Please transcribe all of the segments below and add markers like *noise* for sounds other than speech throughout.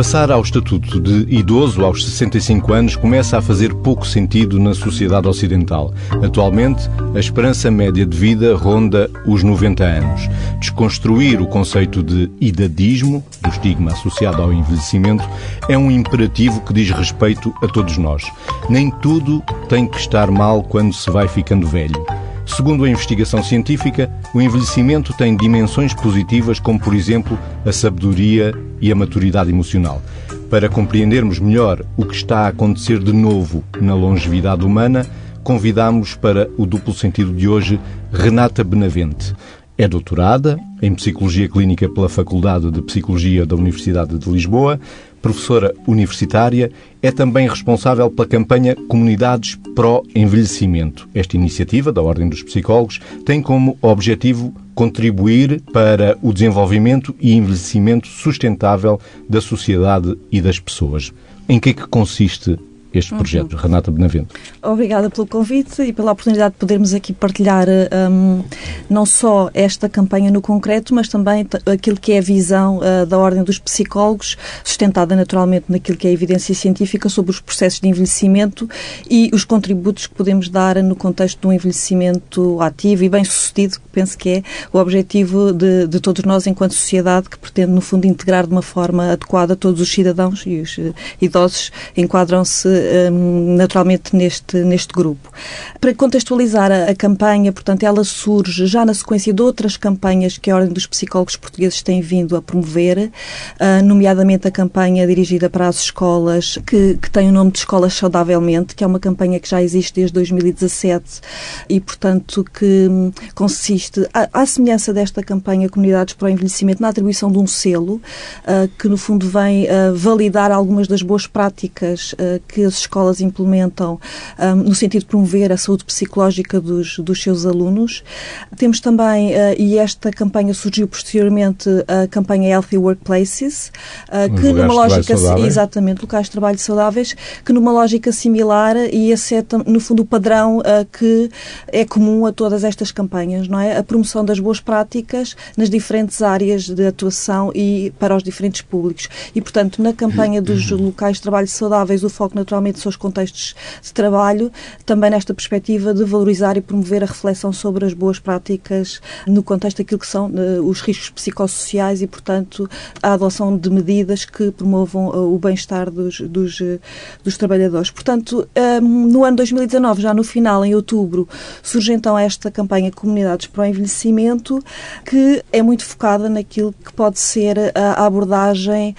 Passar ao estatuto de idoso aos 65 anos começa a fazer pouco sentido na sociedade ocidental. Atualmente, a esperança média de vida ronda os 90 anos. Desconstruir o conceito de idadismo, do estigma associado ao envelhecimento, é um imperativo que diz respeito a todos nós. Nem tudo tem que estar mal quando se vai ficando velho. Segundo a investigação científica, o envelhecimento tem dimensões positivas, como, por exemplo, a sabedoria e a maturidade emocional. Para compreendermos melhor o que está a acontecer de novo na longevidade humana, convidamos para o duplo sentido de hoje Renata Benavente. É doutorada em Psicologia Clínica pela Faculdade de Psicologia da Universidade de Lisboa, professora universitária, é também responsável pela campanha Comunidades Pró-Envelhecimento. Esta iniciativa da Ordem dos Psicólogos tem como objetivo contribuir para o desenvolvimento e envelhecimento sustentável da sociedade e das pessoas. Em que é que consiste este projeto. Uhum. Renata Benavente. Obrigada pelo convite e pela oportunidade de podermos aqui partilhar um, não só esta campanha no concreto, mas também aquilo que é a visão uh, da Ordem dos Psicólogos, sustentada naturalmente naquilo que é a evidência científica sobre os processos de envelhecimento e os contributos que podemos dar no contexto de um envelhecimento ativo e bem-sucedido, que penso que é o objetivo de, de, todos nós enquanto sociedade, que pretende, no fundo, integrar de uma forma adequada todos os cidadãos e os uh, idosos enquadram-se naturalmente neste, neste grupo. Para contextualizar a, a, campanha, portanto, ela surge já na sequência de outras campanhas que a Ordem dos Psicólogos Portugueses tem vindo a promover, uh, nomeadamente a campanha dirigida para as escolas, que, que tem o nome de Escolas Saudavelmente, que é uma campanha que já existe desde 2017 e, portanto, que hum, consiste, à, semelhança desta campanha Comunidades para o Envelhecimento, na atribuição de um selo, uh, que no fundo vem uh, validar algumas das boas práticas que as escolas implementam um, no sentido de promover a saúde psicológica dos, dos seus alunos. Temos também, uh, e esta campanha surgiu posteriormente, a campanha Healthy Workplaces, uh, que numa lógica, exatamente, locais de trabalho saudáveis, que numa lógica similar, e esse é, no fundo, o padrão uh, que é comum a todas estas campanhas, não é? A promoção das boas práticas nas diferentes áreas de atuação e para os diferentes públicos. E, portanto, na campanha dos *clears throat* locais de trabalho saudáveis, o foco naturalmente naturalmente seus contextos de trabalho, também nesta perspectiva de valorizar e promover a reflexão sobre as boas práticas no contexto daquilo que são uh, os riscos psicossociais e, portanto, a adoção de medidas que promovam uh, o bem-estar dos, dos, uh, dos, trabalhadores. Portanto, um, no ano 2019, já no final, em outubro, surge então esta campanha Comunidades para o Envelhecimento, que é muito focada naquilo que pode ser a, abordagem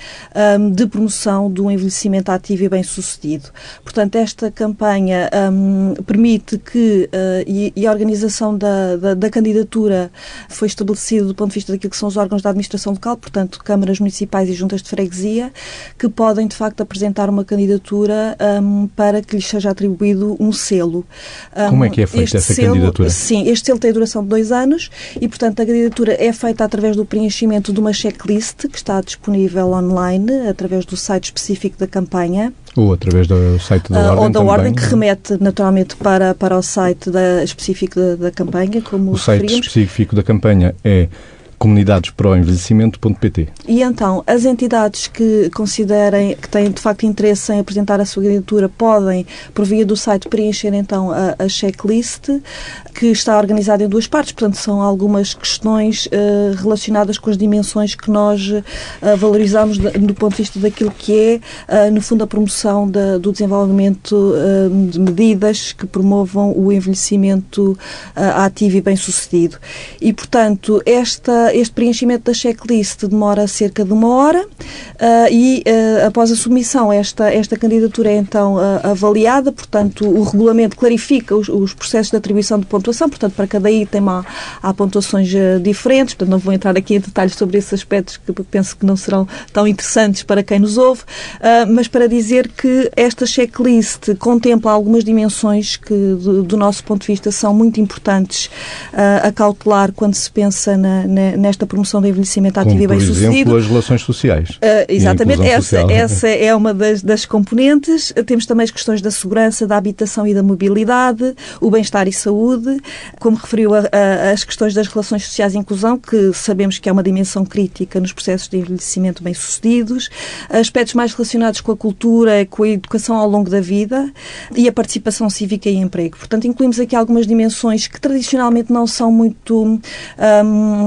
um, de promoção do envelhecimento ativo e bem-sucedido. Portanto, esta campanha um, permite que, uh, e, e, a organização da, da, da, candidatura foi estabelecida do ponto de vista daquilo que são os órgãos da administração local, portanto, câmaras municipais e juntas de freguesia, que podem, de facto, apresentar uma candidatura um, para que lhes seja atribuído um selo. Um, Como é que é feita essa selo, candidatura? Sim, este selo tem duração de dois anos e, portanto, a candidatura é feita através do preenchimento de uma checklist que está disponível online, através do site específico da campanha. Ou através do site da uh, Ordem Ou da também. Ordem, que remete naturalmente para, para o site da, específico da, da campanha, como O site específico da campanha é comunidadesproenvelhecimento.pt. E então, as entidades que considerem que têm de facto interesse em apresentar a sua candidatura podem, por via do site, preencher então a, a checklist, que está organizada em duas partes, portanto, são algumas questões uh, relacionadas com as dimensões que nós uh, valorizamos de, do ponto de vista daquilo que é, uh, no fundo, a promoção da, do desenvolvimento de medidas que promovam o envelhecimento ativo e bem-sucedido. E, portanto, esta este preenchimento da checklist demora cerca de uma hora uh, e, uh, após a submissão, esta, esta candidatura é então uh, avaliada, portanto, o regulamento clarifica os, os, processos de atribuição de pontuação, portanto, para cada item há, há pontuações diferentes, portanto, não vou entrar aqui em detalhes sobre esses aspectos que penso que não serão tão interessantes para quem nos ouve, mas para dizer que esta checklist contempla algumas dimensões que, do, do nosso ponto de vista, são muito importantes a cautelar quando se pensa na, na nesta promoção do envelhecimento ativo Como, e bem-sucedido. Por exemplo, as relações sociais. Uh, exatamente, essa, essa é uma das, das componentes. Temos também as questões da segurança, da habitação e da mobilidade, o bem-estar e saúde, como referiu a, a, as questões das relações sociais e inclusão, que sabemos que é uma dimensão crítica nos processos de envelhecimento bem-sucedidos, aspectos mais relacionados com a cultura, com a educação ao longo da vida e a participação cívica e emprego. Portanto, incluímos aqui algumas dimensões que tradicionalmente não são muito um,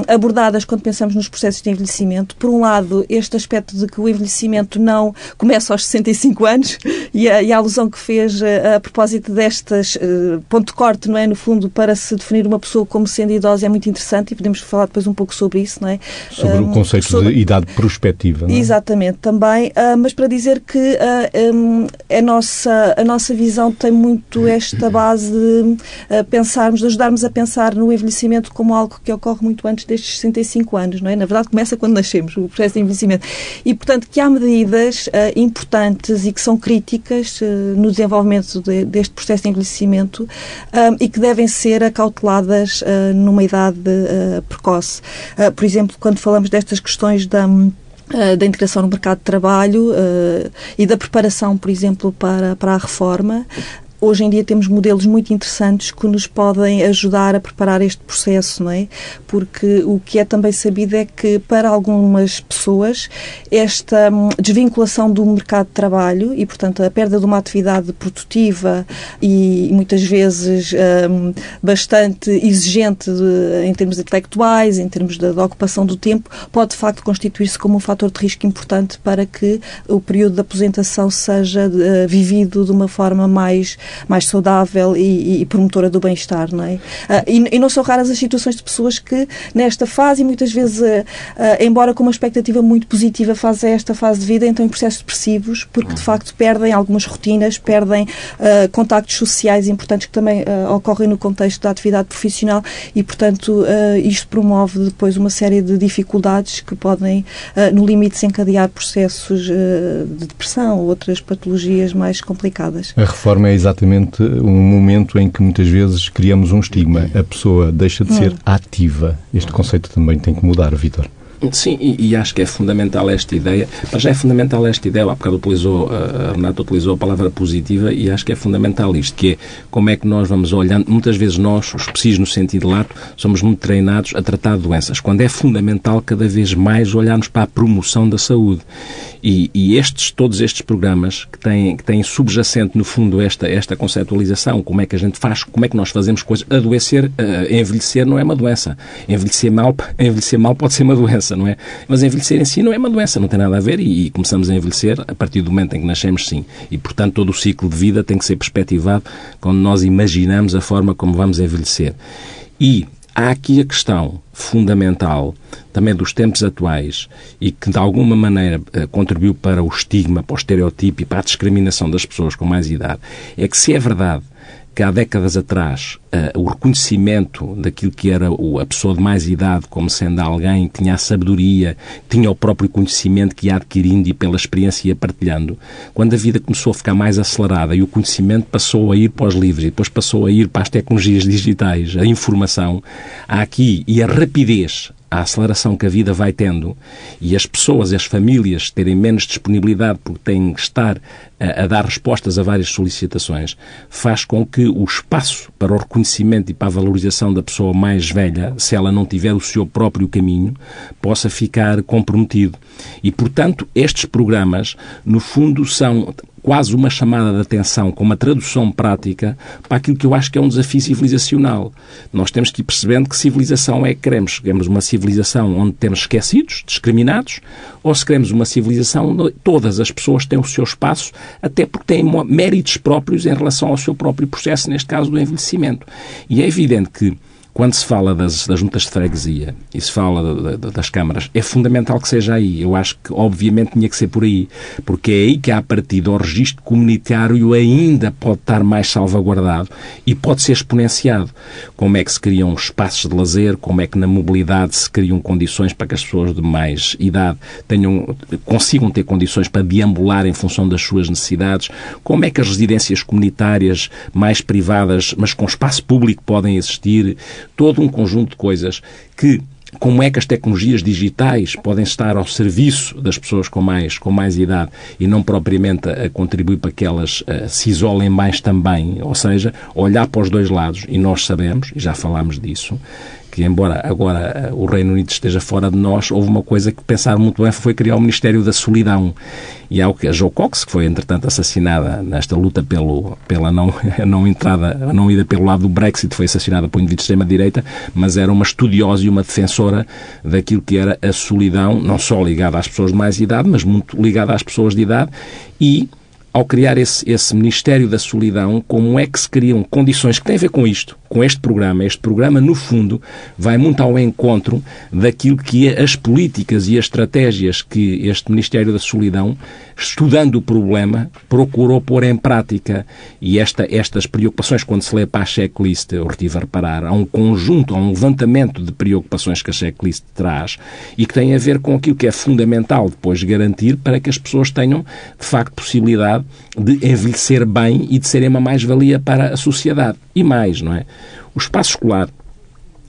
abordadas quando pensamos nos processos de envelhecimento. Por um lado, este aspecto de que o envelhecimento não começa aos 65 anos e a, e a alusão que fez a, eh, a propósito destas uh, ponto de corte, não é, no fundo, para se definir uma pessoa como sendo idosa é muito interessante e podemos falar depois um pouco sobre isso, não é? Sobre um, o conceito sobre... de idade prospectiva, não é? Exatamente, também, uh, mas para dizer que uh, um, a, nossa, a nossa visão tem muito esta base de pensarmos, de ajudarmos a pensar no envelhecimento como algo que ocorre muito antes destes 65 anos, não é? Na verdade, começa quando nascemos, o processo de envelhecimento. E, portanto, que há medidas importantes e que são críticas no desenvolvimento de, deste processo de envelhecimento um, e que devem ser acauteladas uh, numa idade uh, precoce. Uh, por exemplo, quando falamos destas questões da da integração no mercado de trabalho uh, e da preparação, por exemplo, para, para a reforma, hoje em dia temos modelos muito interessantes que nos podem ajudar a preparar este processo, não é? Porque o que é também sabido é que para algumas pessoas esta hum, desvinculação do mercado de trabalho e, portanto, a perda de uma atividade produtiva e muitas vezes um, bastante exigente de, em termos intelectuais, em termos da ocupação do tempo, pode de facto constituir-se como um fator de risco importante para que o período de aposentação seja uh, vivido de uma forma mais mais saudável e, e promotora do bem-estar, não é? Uh, e, e, não são raras as situações de pessoas que, nesta fase, muitas vezes, uh, uh, embora com uma expectativa muito positiva, fazem esta fase de vida, então em processos depressivos, porque de facto perdem algumas rotinas, perdem contactos sociais importantes que também ocorrem no contexto da atividade profissional e, portanto, isto promove depois uma série de dificuldades que podem, no limite, desencadear processos de depressão ou outras patologias mais complicadas. A reforma é exatamente exatamente um momento em que muitas vezes criamos um estigma. A pessoa deixa de ser hum. ativa. Este conceito também tem que mudar, Vitor. Sim, e, e, acho que é fundamental esta ideia, mas já é fundamental esta ideia, há bocado utilizou, a Renata utilizou a palavra positiva e acho que é fundamental isto, que é como é que nós vamos olhando, muitas vezes nós, os precisos no sentido lato, somos muito treinados a tratar doenças, quando é fundamental cada vez mais olharmos para a promoção da saúde. E, e estes, todos estes programas que têm, que têm subjacente, no fundo, esta, esta conceptualização, como é que a gente faz, como é que nós fazemos coisas, adoecer, uh, envelhecer não é uma doença. Envelhecer mal, *laughs* envelhecer mal pode ser uma doença doença, não é? Mas envelhecer em si não é uma doença, não tem nada a ver e, e começamos a envelhecer a partir do momento em que nascemos, sim. E, portanto, todo o ciclo de vida tem que ser perspectivado quando nós imaginamos a forma como vamos envelhecer. E há aqui a questão fundamental também dos tempos atuais e que de alguma maneira eh, contribuiu para o estigma, para o estereotipo e para a discriminação das pessoas com mais idade, é que se é verdade que há décadas atrás uh, o reconhecimento daquilo que era o, a pessoa de mais idade como sendo alguém que tinha a sabedoria, tinha o próprio conhecimento que ia adquirindo e pela experiência ia partilhando, quando a vida começou a ficar mais acelerada e o conhecimento passou a ir para os livros e depois passou a ir para as tecnologias digitais, a informação, há aqui e a rapidez a aceleração que a vida vai tendo e as pessoas e as famílias terem menos disponibilidade porque têm que estar a, a, dar respostas a várias solicitações, faz com que o espaço para o reconhecimento e para a valorização da pessoa mais velha, se ela não tiver o seu próprio caminho, possa ficar comprometido. E, portanto, estes programas, no fundo, são quase uma chamada de atenção, com uma tradução prática para aquilo que eu acho que é um desafio civilizacional. Nós temos que ir percebendo que civilização é que queremos. Queremos uma civilização onde temos esquecidos, discriminados, ou se queremos uma civilização onde todas as pessoas têm o seu espaço, até porque têm méritos próprios em relação ao seu próprio processo, neste caso do envelhecimento. E é evidente que quando se fala das, das juntas de freguesia e se fala de, de, das câmaras, é fundamental que seja aí. Eu acho que, obviamente, tinha que ser por aí. Porque é aí que, a partir do registro comunitário, ainda pode estar mais salvaguardado e pode ser exponenciado. Como é que se criam espaços de lazer, como é que na mobilidade se criam condições para que as pessoas de mais idade tenham, consigam ter condições para deambular em função das suas necessidades, como é que as residências comunitárias mais privadas, mas com espaço público, podem existir todo um conjunto de coisas que como é que as tecnologias digitais podem estar ao serviço das pessoas com mais, com mais idade e não propriamente a, contribuir para que elas uh, se isolem mais também, ou seja, olhar para os dois lados, e nós sabemos, e já falámos disso, que embora agora eh, o Reino Unido esteja fora de nós, houve uma coisa que pensaram muito bem, foi criar o Ministério da Solidão. E há o que a Jo Cox, que foi entretanto assassinada nesta luta pelo, pela não, *laughs* não entrada, não ida pelo lado do Brexit, foi assassinada por um indivíduo de extrema-direita, mas era uma estudiosa e uma defensora daquilo que era a solidão, não só ligada às pessoas de mais idade, mas muito ligada às pessoas de idade e ao criar esse, esse Ministério da Solidão, como é que se criam condições que têm a ver com isto, com este programa. Este programa, no fundo, vai muito ao encontro daquilo que é as políticas e as estratégias que este Ministério da Solidão, estudando o problema, procurou pôr em prática. E esta, estas preocupações, quando se lê para a checklist, eu retive a reparar, há um conjunto, há um levantamento de preocupações que a checklist traz e que tem a ver com aquilo que é fundamental depois garantir para que as pessoas tenham, de facto, possibilidade de envelhecer bem e de serem uma mais-valia para a sociedade. E mais, não é? O espaço escolar,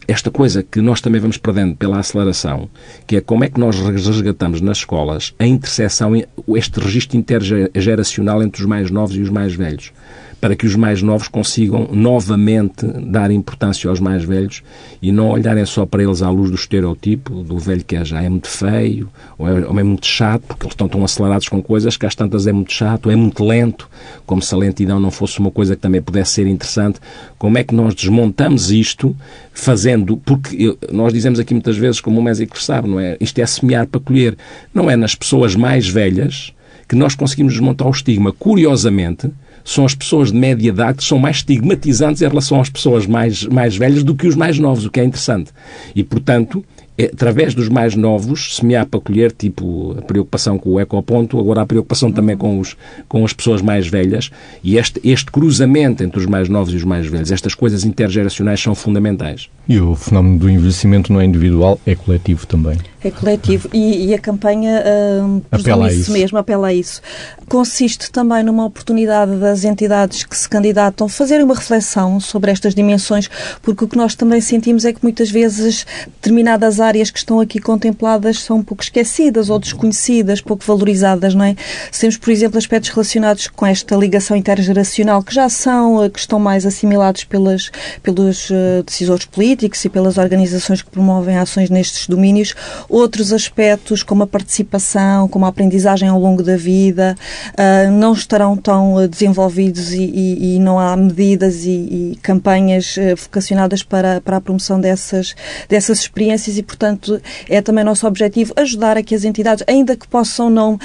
esta coisa que nós também vamos perdendo pela aceleração, que é como é que nós resgatamos nas escolas a interseção, este registro intergeracional entre os mais novos e os mais velhos para que os mais novos consigam novamente dar importância aos mais velhos e não olharem só para eles à luz do estereotipo do velho que é já é muito feio ou é, ou é muito chato, porque eles estão tão acelerados com coisas que às tantas é muito chato, é muito lento, como se a lentidão não fosse uma coisa que também pudesse ser interessante. Como é que nós desmontamos isto fazendo, porque nós dizemos aqui muitas vezes, como o Mésico sabe, não é? Isto é semear para colher. Não é nas pessoas mais velhas que nós conseguimos desmontar o estigma. Curiosamente, são as pessoas de média idade que são mais estigmatizantes em relação às pessoas mais, mais velhas do que os mais novos, o que é interessante. E, portanto, é, através dos mais novos, semear para colher, tipo a preocupação com o ecoponto, agora a preocupação também com, os, com as pessoas mais velhas, e este, este cruzamento entre os mais novos e os mais velhos, estas coisas intergeracionais são fundamentais. E o fenómeno do envelhecimento não é individual, é coletivo também. É coletivo e, e a campanha uh, apela isso, isso mesmo, apela a isso. Consiste também numa oportunidade das entidades que se candidatam fazerem uma reflexão sobre estas dimensões, porque o que nós também sentimos é que muitas vezes determinadas áreas que estão aqui contempladas são um pouco esquecidas ou desconhecidas, pouco valorizadas, não é? Temos, por exemplo, aspectos relacionados com esta ligação intergeracional que já são, eh, que estão mais assimilados pelas, pelos uh, decisores políticos e pelas organizações que promovem ações nestes domínios Outros aspectos, como a participação, como a aprendizagem ao longo da vida, uh, não estarão tão uh, desenvolvidos e, e, e, não há medidas e, e campanhas uh, vocacionadas para, para a promoção dessas, dessas experiências e, portanto, é também nosso objetivo ajudar a que as entidades, ainda que possam não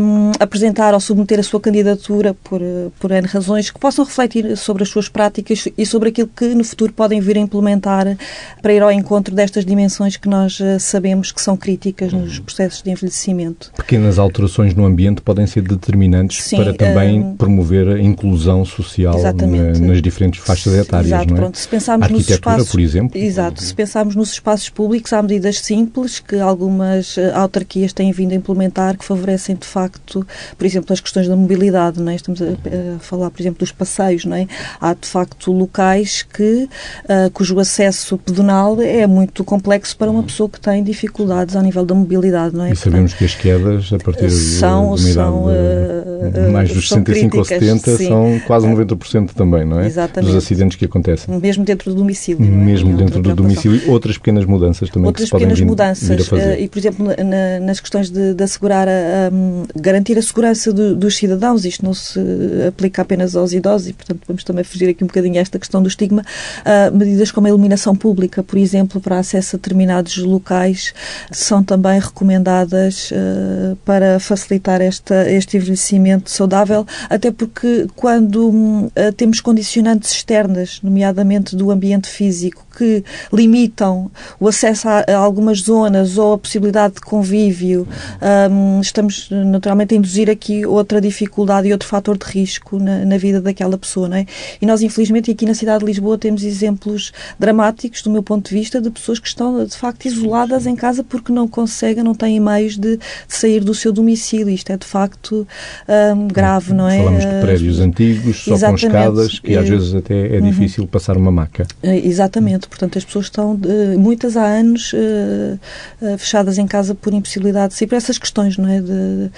um, apresentar ou submeter a sua candidatura por, por N razões, que possam refletir sobre as suas práticas e sobre aquilo que no futuro podem vir a implementar para ir ao encontro destas dimensões que nós sabemos que são são críticas nos uhum. processos de envelhecimento. Pequenas alterações no ambiente podem ser determinantes Sim, para também um, promover a inclusão social na, nas diferentes faixas etárias, Exato, não é? Pronto, se pensarmos nos espaços, por exemplo. Exato, se pensarmos nos espaços públicos, há medidas simples que algumas eh, autarquias têm vindo a implementar que favorecem de facto, por exemplo, as questões da mobilidade, não é? Estamos a, a falar, por exemplo, dos passeios, não é? Há de facto locais que uh, cujo acesso pedonal é muito complexo para uma pessoa que tem dificuldade ao nível da mobilidade, não é? E sabemos que as quedas, a partir são, de uma são, idade uh, mais dos 65 ou 70, sim. são quase 90% também, não é? Exatamente. Dos acidentes que acontecem. Mesmo dentro do domicílio. Mesmo é? dentro do domicílio. Outras pequenas mudanças também Outras que se podem pequenas vir, mudanças. Vir fazer. Uh, e, por exemplo, na, nas questões de, de assegurar, a, um, garantir a segurança do, dos cidadãos, isto não se aplica apenas aos idosos e, portanto, vamos também fugir aqui um bocadinho a esta questão do estigma. Uh, medidas como a iluminação pública, por exemplo, para acesso a determinados locais, são também recomendadas uh, para facilitar esta, este envelhecimento saudável, até porque quando uh, temos condicionantes externas, nomeadamente do ambiente físico, que limitam o acesso a, algumas zonas ou a possibilidade de convívio, um, estamos naturalmente a induzir aqui outra dificuldade e outro fator de risco na, na vida daquela pessoa, não é? E nós, infelizmente, aqui na cidade de Lisboa temos exemplos dramáticos, do meu ponto de vista, de pessoas que estão, de facto, isoladas em casa porque não conseguem, não têm meios de, de sair do seu domicílio. Isto é, de facto, um, grave, não é? Falamos de prédios antigos, só Exatamente. com escadas, que às vezes até é uhum. difícil passar uma maca. Exatamente, portanto as pessoas estão, muitas há anos, fechadas em casa por impossibilidade de sair, por essas questões, não é? De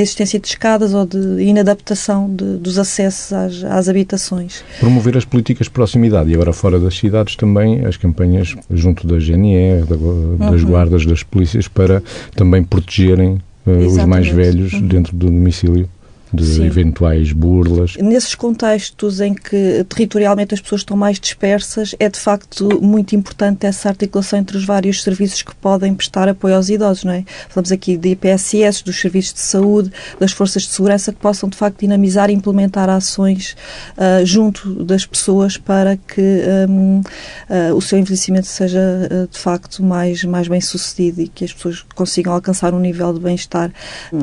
existência de escadas ou de inadaptação de, dos acessos às, às habitações. Promover as políticas de proximidade e agora fora das cidades também as campanhas junto da GNR, das uhum. guardas, das polícias, para também protegerem uh, os mais velhos uhum. dentro do domicílio de Sim. eventuais burlas. Nesses contextos em que territorialmente as pessoas estão mais dispersas, é de facto muito importante essa articulação entre os vários serviços que podem prestar apoio aos idosos, não é? Falamos aqui de IPSS, dos serviços de saúde, das forças de segurança que possam de facto dinamizar e implementar ações uh, junto das pessoas para que um, uh, ah, o seu envelhecimento seja uh, de facto mais, mais bem sucedido e que as pessoas consigam alcançar um nível de bem-estar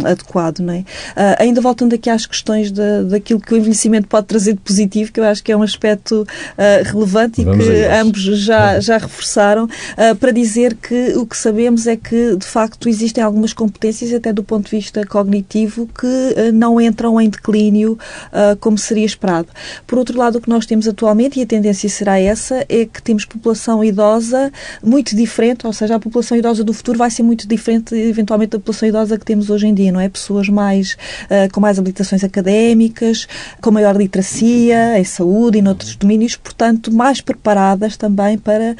adequado, não é? ainda voltando aqui às questões de, daquilo que o envelhecimento pode trazer de positivo, que eu acho que é um aspecto uh, relevante Vamos e que ambos já, já reforçaram, uh, para dizer que o que sabemos é que, de facto, existem algumas competências, até do ponto de vista cognitivo, que uh, não entram em declínio como seria esperado. Por outro lado, o que nós temos atualmente, e a tendência será essa, é que temos população idosa muito diferente, ou seja, a população idosa do futuro vai ser muito diferente, eventualmente, da população idosa que temos hoje em dia, não é? Pessoas mais, com mais habilitações académicas, com maior literacia em saúde e noutros domínios, portanto, mais preparadas também para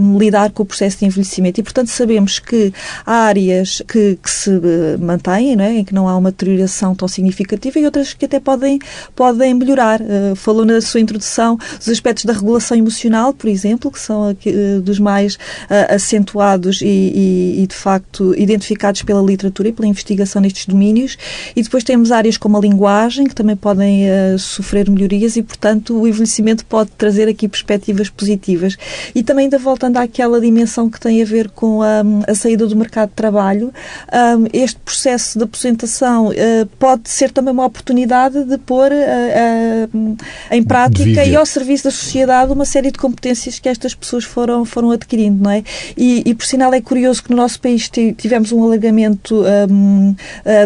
um, lidar com o processo de envelhecimento. E, portanto, sabemos que há áreas que, que se eh, mantêm, não é? em que não há uma deterioração tão significativa e outras que até podem, podem melhorar. Uh, falou na sua introdução os aspectos da regulação emocional, por exemplo, que são uh, dos mais uh, acentuados e, e, e, de facto, identificados pela literatura e pela investigação nestes domínios. E depois temos áreas como a linguagem, que também podem uh, sofrer melhorias e, portanto, o envelhecimento pode trazer aqui perspectivas positivas. E também, ainda voltando àquela dimensão que tem a ver com a, a saída do mercado de trabalho, um, este processo de aposentação uh, pode ser também uma oportunidade de pôr uh, em prática e ao serviço da sociedade uma série de competências que estas pessoas foram, foram adquirindo, não é? E, e por sinal é curioso que no nosso país tivemos um alargamento um,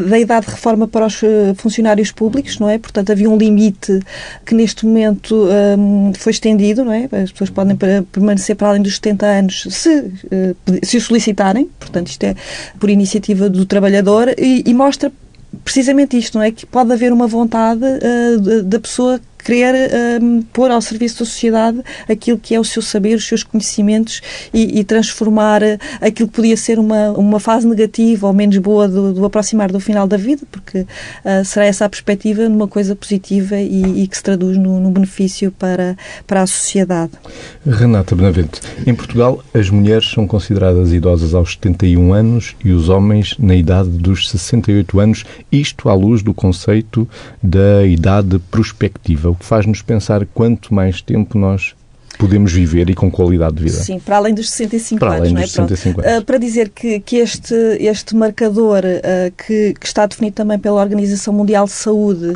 da idade de reforma para os funcionários públicos, não é? Portanto, havia um limite que neste momento um, foi estendido, não é? As pessoas podem permanecer para além dos 70 anos se, eh, se o solicitarem, portanto, isto é por iniciativa do trabalhador e, e mostra precisamente isto, não é? Que pode haver uma vontade uh, da pessoa querer um, pôr ao serviço da sociedade aquilo que é o seu saber, os seus conhecimentos e, e transformar eh, aquilo que podia ser uma, uma fase negativa ou menos boa do, do aproximar do final da vida, porque uh, será essa a perspectiva numa coisa positiva e, e que se traduz no, no, benefício para, para a sociedade. Renata Benavente, em Portugal as mulheres são consideradas idosas aos 71 anos e os homens na idade dos 68 anos, isto à luz do conceito da idade prospectiva que faz-nos pensar quanto mais tempo nós podemos viver e com qualidade de vida. Sim, para além dos 65 para anos. Além dos é? 65 anos. Uh, para dizer que, que este, este marcador uh, que, que, está definido também pela Organização Mundial de Saúde,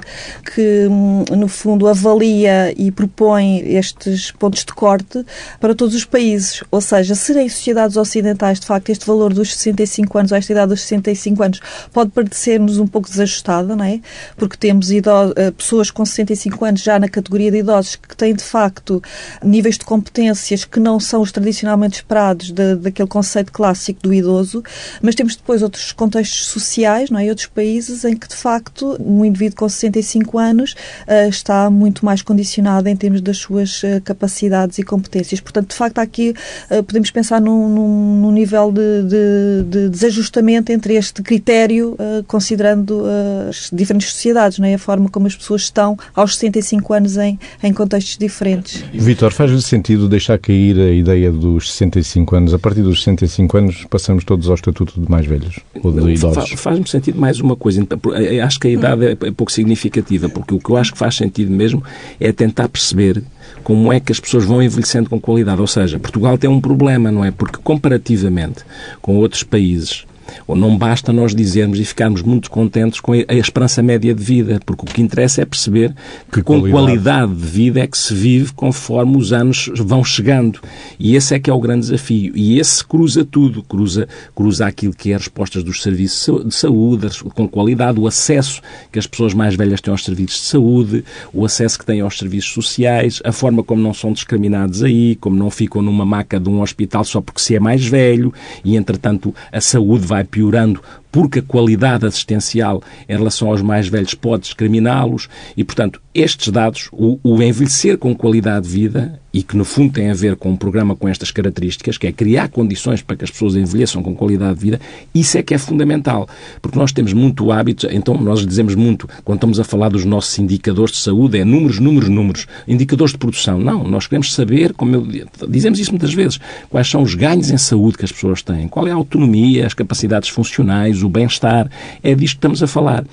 que um, no fundo avalia e propõe estes pontos de corte para todos os países, ou seja, serem sociedades ocidentais, de facto, este valor dos 65 anos, ou esta idade dos 65 anos, pode parecer-nos um pouco desajustada, não é? Porque temos idosos, uh, pessoas com 65 anos já na categoria de idosos que têm, de facto, níveis níveis de competências que não são os tradicionalmente esperados de, daquele conceito clássico do idoso, mas temos depois outros contextos sociais, não é? Outros países em que, de facto, um indivíduo com 65 anos uh, está muito mais condicionado em termos das suas uh, capacidades e competências. Portanto, de facto, aqui uh, podemos pensar num, num, num nível de, de, de, desajustamento entre este critério, considerando as diferentes sociedades, não é? A forma como as pessoas estão aos 65 anos em, em contextos diferentes. Vitor, faz sentido deixar cair a ideia dos 65 anos? A partir dos 65 anos passamos todos ao estatuto de mais velhos ou de idosos? Faz-me sentido mais uma coisa. Então, acho que a idade é, é pouco significativa, porque o que eu acho que faz sentido mesmo é tentar perceber como é que as pessoas vão envelhecendo com qualidade. Ou seja, Portugal tem um problema, não é? Porque comparativamente com outros países Ou não basta nós dizermos e ficarmos muito contentes com a esperança média de vida, porque o que interessa é perceber que, que com qualidade. qualidade de vida é que se vive conforme os anos vão chegando. E esse é que é o grande desafio. E esse cruza tudo, cruza, cruza aquilo que é as respostas dos serviços de saúde, com qualidade, o acesso que as pessoas mais velhas têm aos serviços de saúde, o acesso que têm aos serviços sociais, a forma como não são discriminados aí, como não ficam numa maca de um hospital só porque se é mais velho e, entretanto, a saúde vai piorando porque a qualidade assistencial em relação aos mais velhos pode discriminá-los e, portanto, estes dados, o, o, envelhecer com qualidade de vida e que, no fundo, tem a ver com um programa com estas características, que é criar condições para que as pessoas envelheçam com qualidade de vida, isso é que é fundamental. Porque nós temos muito hábito, então nós dizemos muito, quando estamos a falar dos nossos indicadores de saúde, é números, números, números. Indicadores de produção. Não, nós queremos saber, como eu, dizemos isso muitas vezes, quais são os ganhos em saúde que as pessoas têm, qual é a autonomia, as capacidades funcionais, o bem-estar. É disto que estamos a falar.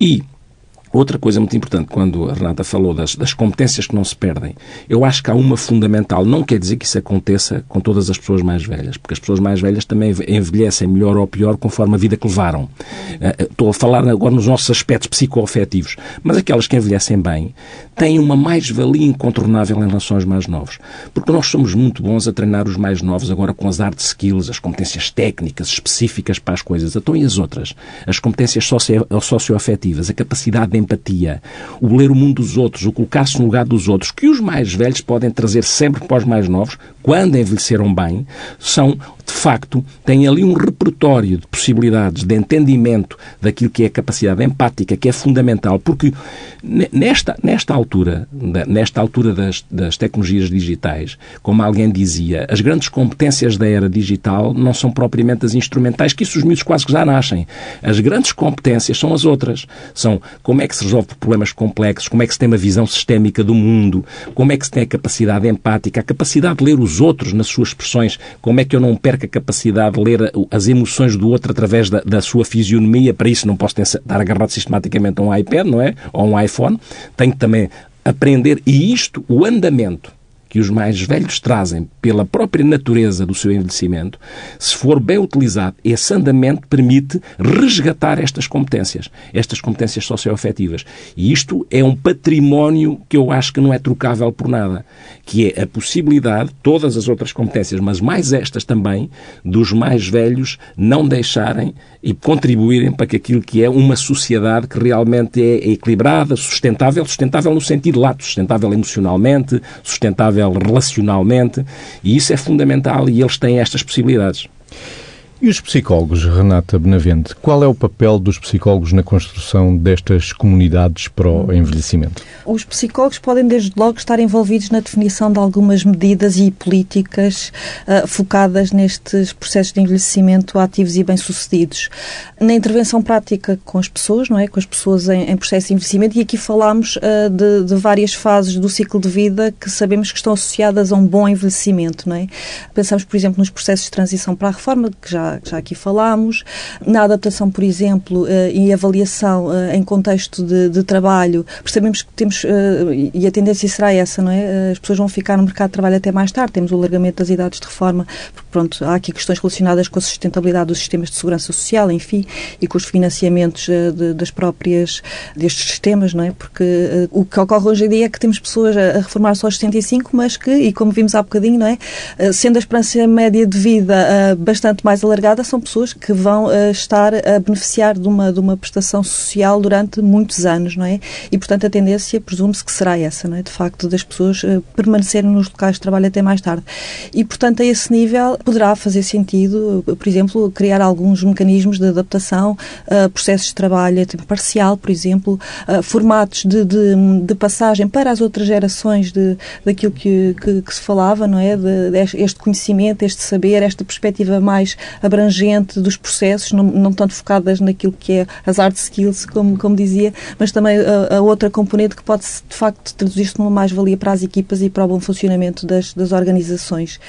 E Outra coisa muito importante, quando a Renata falou das, das, competências que não se perdem, eu acho que há uma fundamental. Não quer dizer que isso aconteça com todas as pessoas mais velhas, porque as pessoas mais velhas também envelhecem melhor ou pior conforme a vida que levaram. Eh, eh, estou a falar agora nos nossos aspectos psicoafetivos, mas aquelas que envelhecem bem têm uma mais-valia incontornável em relação aos mais novos, porque nós somos muito bons a treinar os mais novos agora com as hard skills, as competências técnicas específicas para as coisas. Então, e as outras? As competências socio socioafetivas, a capacidade de empatia, o ler o mundo dos outros, o colocar-se no lugar dos outros, que os mais velhos podem trazer sempre para os mais novos, quando envelheceram bem, são de facto, têm ali um repertório de possibilidades de entendimento daquilo que é a capacidade empática, que é fundamental, porque nesta, nesta altura, nesta altura das, das tecnologias digitais, como alguém dizia, as grandes competências da era digital não são propriamente as instrumentais, que isso os miúdos quase que já nascem. As grandes competências são as outras. São como é que se resolve problemas complexos, como é que se tem uma visão sistémica do mundo, como é que se tem a capacidade empática, a capacidade de ler os outros nas suas expressões, como é que eu não perco a capacidade de ler as emoções do outro através da, da sua fisionomia, para isso não posso estar agarrado sistematicamente a um iPad, não é? Ou um iPhone. Tenho que também aprender, e isto, o andamento que os mais velhos trazem pela própria natureza do seu envelhecimento, se for bem utilizado, esse andamento permite resgatar estas competências, estas competências socioafetivas. E isto é um património que eu acho que não é trocável por nada, que é a possibilidade, todas as outras competências, mas mais estas também, dos mais velhos não deixarem e contribuírem para que aquilo que é uma sociedade que realmente é equilibrada, sustentável, sustentável no sentido lato, sustentável emocionalmente, sustentável relacionalmente, e isso é fundamental e eles têm estas possibilidades. E os psicólogos, Renata Benavente, qual é o papel dos psicólogos na construção destas comunidades para o envelhecimento? Os psicólogos podem, desde logo, estar envolvidos na definição de algumas medidas e políticas uh, focadas nestes processos de envelhecimento ativos e bem-sucedidos. Na intervenção prática com as pessoas, não é? Com as pessoas em, em processo de envelhecimento, e aqui falamos uh, de, de, várias fases do ciclo de vida que sabemos que estão associadas a um bom envelhecimento, não é? Pensamos, por exemplo, nos processos de transição para a reforma, que já já, aqui falámos, na adaptação, por exemplo, uh, e avaliação uh, em contexto de, de, trabalho, percebemos que temos, uh, e a tendência será essa, não é? As pessoas vão ficar no mercado de trabalho até mais tarde, temos o alargamento das idades de reforma, porque, pronto, há aqui questões relacionadas com a sustentabilidade dos sistemas de segurança social, enfim, e com os financiamentos de, das próprias, destes sistemas, não é? Porque o que ocorre hoje em dia é que temos pessoas a, reformar só aos 75, mas que, e como vimos há bocadinho, não é? Sendo a esperança média de vida bastante mais alargada, são pessoas que vão uh, estar a beneficiar de uma, de uma prestação social durante muitos anos, não é? E, portanto, a tendência, presume-se que será essa, não é? De facto, das pessoas uh, permanecerem nos locais de trabalho até mais tarde. E, portanto, a esse nível poderá fazer sentido, por exemplo, criar alguns mecanismos de adaptação, uh, processos de trabalho a tempo parcial, por exemplo, formatos de, de, de, passagem para as outras gerações de, daquilo que, que, que se falava, não é? De, de este conhecimento, este saber, esta perspectiva mais abrangente dos processos, não, não tanto focadas naquilo que é as hard skills, como, como dizia, mas também a, a outra componente que pode, de facto, traduzir-se numa mais-valia para as equipas e para o bom funcionamento das, das organizações.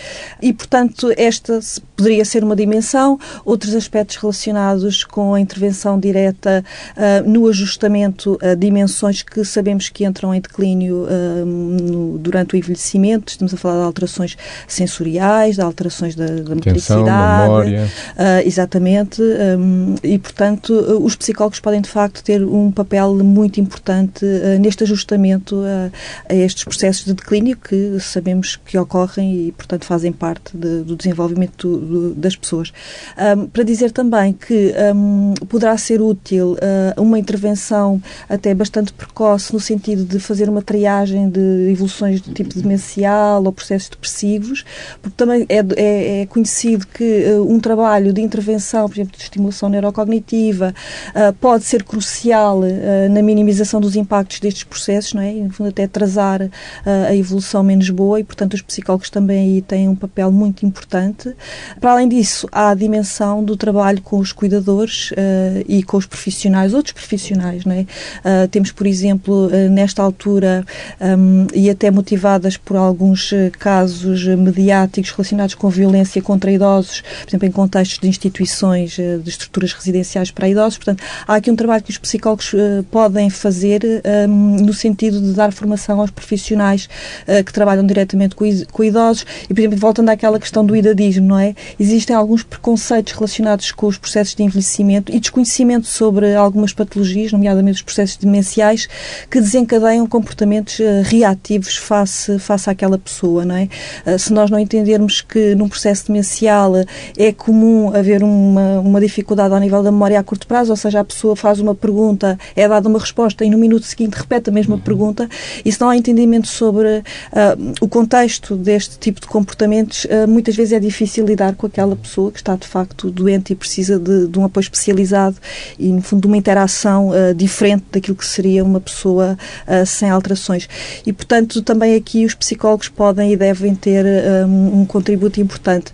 E, portanto, esta poderia ser uma dimensão, outros aspectos relacionados com a intervenção direta uh, no ajustamento a dimensões que sabemos que entram em declínio uh, no, durante o envelhecimento, estamos a falar de alterações sensoriais, de alterações da, da motricidade, memória Uh, exatamente. Um, e, portanto, os psicólogos podem, de facto, ter um papel muito importante uh, neste ajustamento uh, a estes processos de declínio que sabemos que ocorrem e, portanto, fazem parte de, do desenvolvimento do, do, das pessoas. Um, para dizer também que um, poderá ser útil uma intervenção até bastante precoce no sentido de fazer uma triagem de evoluções de tipo demencial ou processos depressivos, porque também é, é, é conhecido que um trabalho de intervenção, por exemplo, de estimulação neurocognitiva, uh, pode ser crucial uh, na minimização dos impactos destes processos, não é? E, no fundo, até atrasar a evolução menos boa e, portanto, os psicólogos também aí têm um papel muito importante. Para além disso, há a dimensão do trabalho com os cuidadores e com os profissionais, outros profissionais, não é? temos, por exemplo, nesta altura, um, e até motivadas por alguns casos mediáticos relacionados com violência contra idosos, por exemplo, em contextos de instituições, eh, de estruturas residenciais para idosos. Portanto, há aqui um trabalho que os psicólogos uh, podem fazer um, no sentido de dar formação aos profissionais uh, que trabalham diretamente com, idosos. E, por exemplo, voltando àquela questão do idadismo, não é? Existem alguns preconceitos relacionados com os processos de envelhecimento e desconhecimento sobre algumas patologias, nomeadamente os processos demenciais, que desencadeiam comportamentos reativos face, face àquela pessoa, não é? se nós não entendermos que num processo demencial é comum haver uma, uma dificuldade ao nível da memória a curto prazo, ou seja, a pessoa faz uma pergunta, é dada uma resposta e no minuto seguinte repete a mesma uhum. pergunta, e se não há entendimento sobre uh, o contexto deste tipo de comportamentos, uh, muitas vezes é difícil lidar com aquela pessoa que está de facto doente e precisa de, de um apoio especializado e, no fundo, de uma interação uh, diferente daquilo que seria uma pessoa sem alterações. E, portanto, também aqui os psicólogos podem e devem ter um, um contributo importante.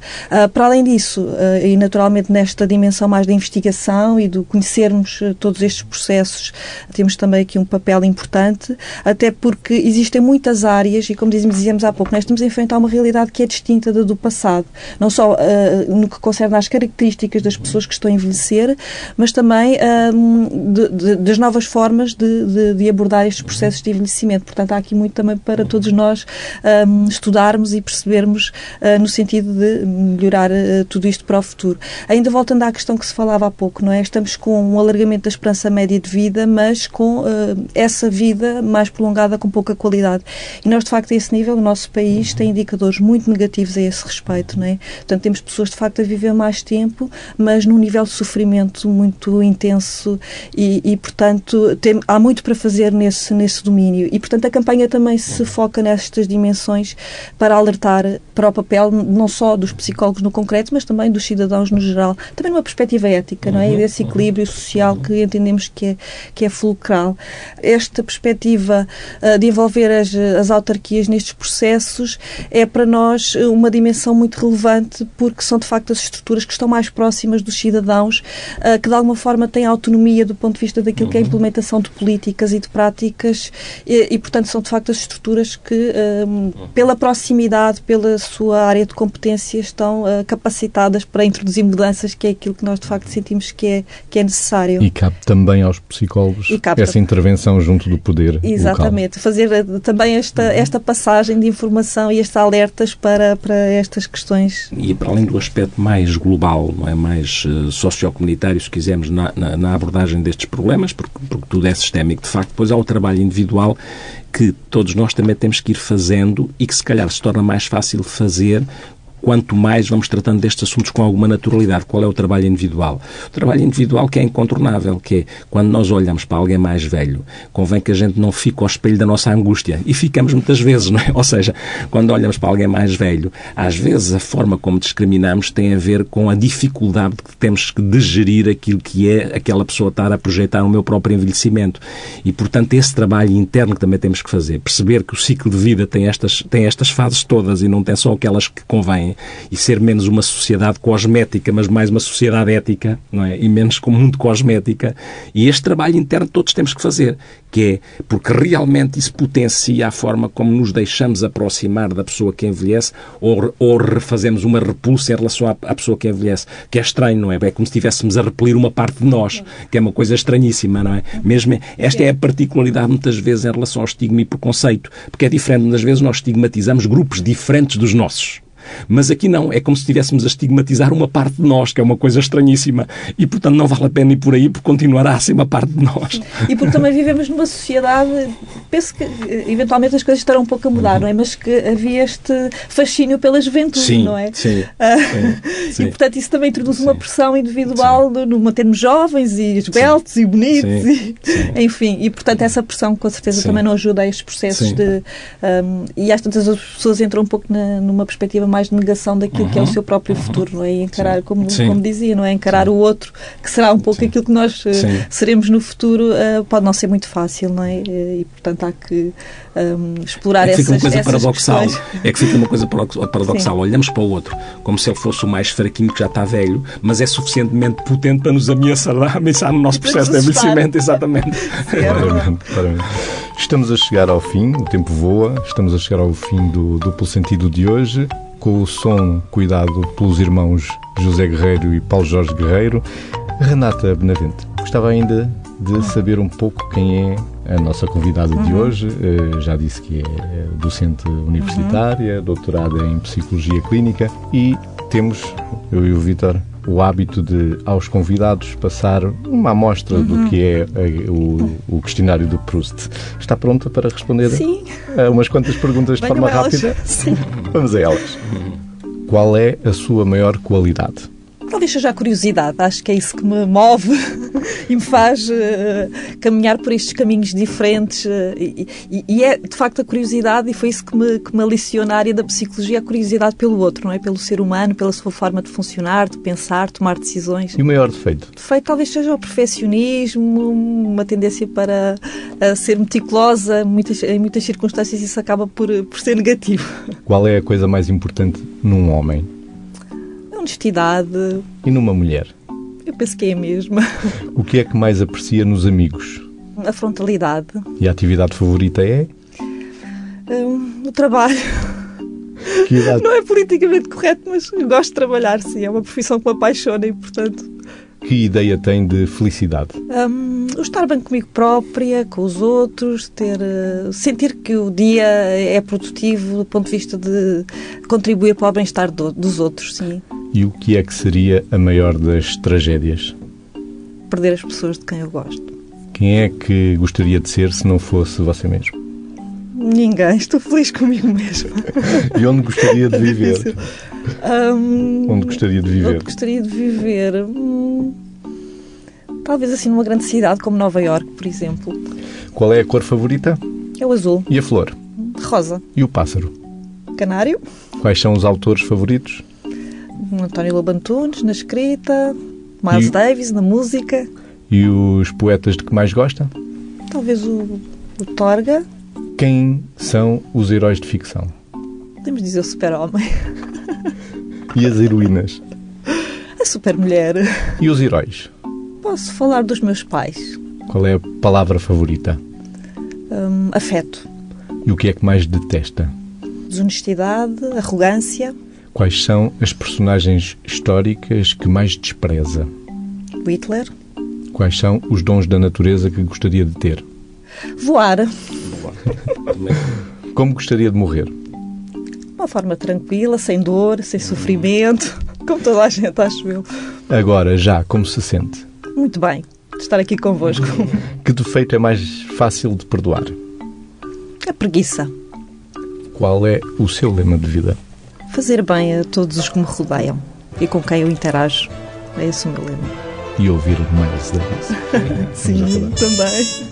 Para além disso, e naturalmente nesta dimensão mais da investigação e do conhecermos uh, todos estes processos, temos também aqui um papel importante, até porque existem muitas áreas, e como dizíamos há pouco, nós estamos a enfrentar uma realidade que é distinta da do passado, não só no que concerne às características das pessoas que estão a envelhecer, mas também de, de, das novas formas de, de, abordar estes processos de envelhecimento. Portanto, há aqui muito também para todos nós um, estudarmos e percebermos uh, no sentido de melhorar uh, tudo isto para o futuro. Ainda voltando à questão que se falava há pouco, não é? Estamos com um alargamento da esperança média de vida, mas com uh, essa vida mais prolongada com pouca qualidade. E nós, de facto, a esse nível, o nosso país tem indicadores muito negativos a esse respeito, não é? Portanto, temos pessoas, de facto, a viver mais tempo, mas num nível de sofrimento muito intenso e, e portanto, tem, há muito para fazer nesse, nesse domínio. E, portanto, a campanha também se foca nestas dimensões para alertar para o papel não só dos psicólogos no concreto, mas também dos cidadãos no geral, também numa perspectiva ética, não é? E uhum. desse equilíbrio social que entendemos que é, que é fulcral. Esta perspectiva uh, de envolver as, as autarquias nestes processos é para nós uma dimensão muito relevante porque são de facto as estruturas que estão mais próximas dos cidadãos, uh, que de alguma forma têm autonomia do ponto de vista daquilo que é a uhum. implementação de políticas e de práticas e, e portanto, são de facto as estruturas que, um, pela proximidade, pela sua área de competência estão capacitadas para introduzir mudanças, que é aquilo que nós de facto sentimos que é, que é necessário. E cabe também aos psicólogos essa intervenção junto do poder. Exatamente, local. fazer eh, também esta, esta passagem de informação e estes alertas para, para estas questões. E para além do aspecto mais global, não é mais uh, sociocomunitário, se quisermos, na, na, na, abordagem destes problemas, porque, porque tudo é sistémico, de facto, depois há o trabalho individual que todos nós também temos que ir fazendo e que se calhar se torna mais fácil fazer quanto mais vamos tratando destes assuntos com alguma naturalidade. Qual é o trabalho individual? O trabalho individual que é incontornável, que é quando nós olhamos para alguém mais velho, convém que a gente não fique ao espelho da nossa angústia. E ficamos muitas vezes, não é? Ou seja, quando olhamos para alguém mais velho, às vezes a forma como discriminamos tem a ver com a dificuldade que temos que digerir aquilo que é aquela pessoa estar a projetar o meu próprio envelhecimento. E, portanto, esse trabalho interno que também temos que fazer. Perceber que o ciclo de vida tem estas, tem estas fases todas e não tem só aquelas que convêm e ser menos uma sociedade cosmética, mas mais uma sociedade ética, não é? E menos como muito cosmética. E este trabalho interno todos temos que fazer, que é porque realmente isso potencia a forma como nos deixamos aproximar da pessoa que envelhece ou, ou fazemos uma repulsa em relação à, à pessoa que envelhece, que é estranho, não é? É como se estivéssemos a repelir uma parte de nós, que é uma coisa estranhíssima, não é? Mesmo esta é a particularidade muitas vezes em relação ao estigma e preconceito, porque é diferente, muitas vezes nós estigmatizamos grupos diferentes dos nossos. Mas aqui não, é como se estivéssemos a estigmatizar uma parte de nós, que é uma coisa estranhíssima. E, portanto, não vale a pena ir por aí, porque continuará a ser uma parte de nós. E porque também vivemos numa sociedade, penso que eh, eventualmente as coisas estarão um pouco a mudar, não é? Mas que havia este fascínio pela juventude, sim, não é? Sim, ah, sim, *laughs* sim. E, portanto, isso também introduz sim. uma pressão individual sim. no mantermos jovens e esbeltos e bonitos, e, enfim. E, portanto, essa pressão com certeza também não ajuda a estes processos de... Um, e às tantas as pessoas entram um pouco na, numa perspectiva mais de negação daquilo uhum. que é o uhum. seu próprio uhum. futuro, não é? E encarar, como, como dizia, não é? Encarar o outro, que será um pouco aquilo que nós uh, seremos no futuro, uh, pode não ser muito fácil, não é? E, portanto, há que um, explorar é que fica uma coisa paradoxal. Questões. É que fica uma coisa *laughs* paradoxal. Olhamos para o outro como se ele fosse o mais fraquinho que já está velho, mas é suficientemente potente para nos ameaçar, *laughs* ameaçar no nosso processo de envelhecimento, exatamente. *laughs* claramente, claramente. Estamos a chegar ao fim, o tempo voa, estamos a chegar ao fim do duplo sentido de hoje, com o som cuidado pelos irmãos José Guerreiro e Paulo Jorge Guerreiro. Renata Benavente, gostava ainda de saber um pouco quem é a nossa convidada uhum. de hoje. Uh, já disse que é docente universitária, uhum. doutorada em Psicologia Clínica e temos, eu e o Vítor, o hábito de, aos convidados, passar uma amostra uhum. do que é a, o, o, questionário do Proust. Está pronta para responder Sim. a umas quantas perguntas de forma rápida? *laughs* Sim. Vamos a elas. Qual é a sua maior qualidade? Talvez seja a curiosidade, acho que é isso que me move *laughs* e me faz uh, caminhar por estes caminhos diferentes. Uh, e, e, é de facto a curiosidade, e foi isso que me, que me aliciou na área da psicologia, a curiosidade pelo outro, não é? Pelo ser humano, pela sua forma de funcionar, de pensar, tomar decisões. E o maior defeito? Defeito talvez seja o perfeccionismo, uma tendência para uh, ser meticulosa, muitas, em muitas circunstâncias isso acaba por, por ser negativo. *laughs* Qual é a coisa mais importante num homem? Honestidade. E numa mulher? Eu penso que é a mesma. *laughs* O que é que mais aprecia nos amigos? A frontalidade. E a atividade favorita é? Um, o trabalho. Idade... Não é politicamente correto, mas gosto de trabalhar, sim. É uma profissão que me apaixona e, portanto, que ideia tem de felicidade? Um, o estar bem comigo própria, com os outros, ter, uh, sentir que o dia é produtivo do ponto de vista de contribuir para o bem-estar do, dos outros, sim. E o que é que seria a maior das tragédias? Perder as pessoas de quem eu gosto. Quem é que gostaria de ser se não fosse você mesmo? Ninguém, *laughs* estou feliz comigo mesmo. e onde gostaria de *laughs* viver? Um, onde gostaria de viver? Onde gostaria de viver? Hum, talvez assim numa grande cidade como Nova York, por exemplo. Qual é a cor favorita? É o azul. E a flor? Rosa. E o pássaro? Canário. Quais são os autores favoritos? António Lobantunes, na escrita, Miles e... Davis, na música. E os poetas de que mais gosta? Talvez o, o Torga. Quem são os heróis de ficção? Podemos dizer o super-homem. E as heroínas? A super-mulher. E os heróis? Posso falar dos meus pais. Qual é a palavra favorita? Um, afeto. E o que é que mais detesta? Desonestidade, arrogância. Quais são as personagens históricas que mais despreza? Hitler. Quais são os dons da natureza que gostaria de ter? Voar. *laughs* Como gostaria de morrer? De uma forma tranquila, sem dor, sem sofrimento, como toda a gente, acho eu. Agora, já, como se sente? Muito bem, de estar aqui convosco. *laughs* Que defeito é mais fácil de perdoar? A preguiça. Qual é o seu lema de vida? Fazer bem a todos os que me rodeiam e com quem eu interajo. É esse o meu lema. E ouvir o Miles Davis. *laughs* Sim, também.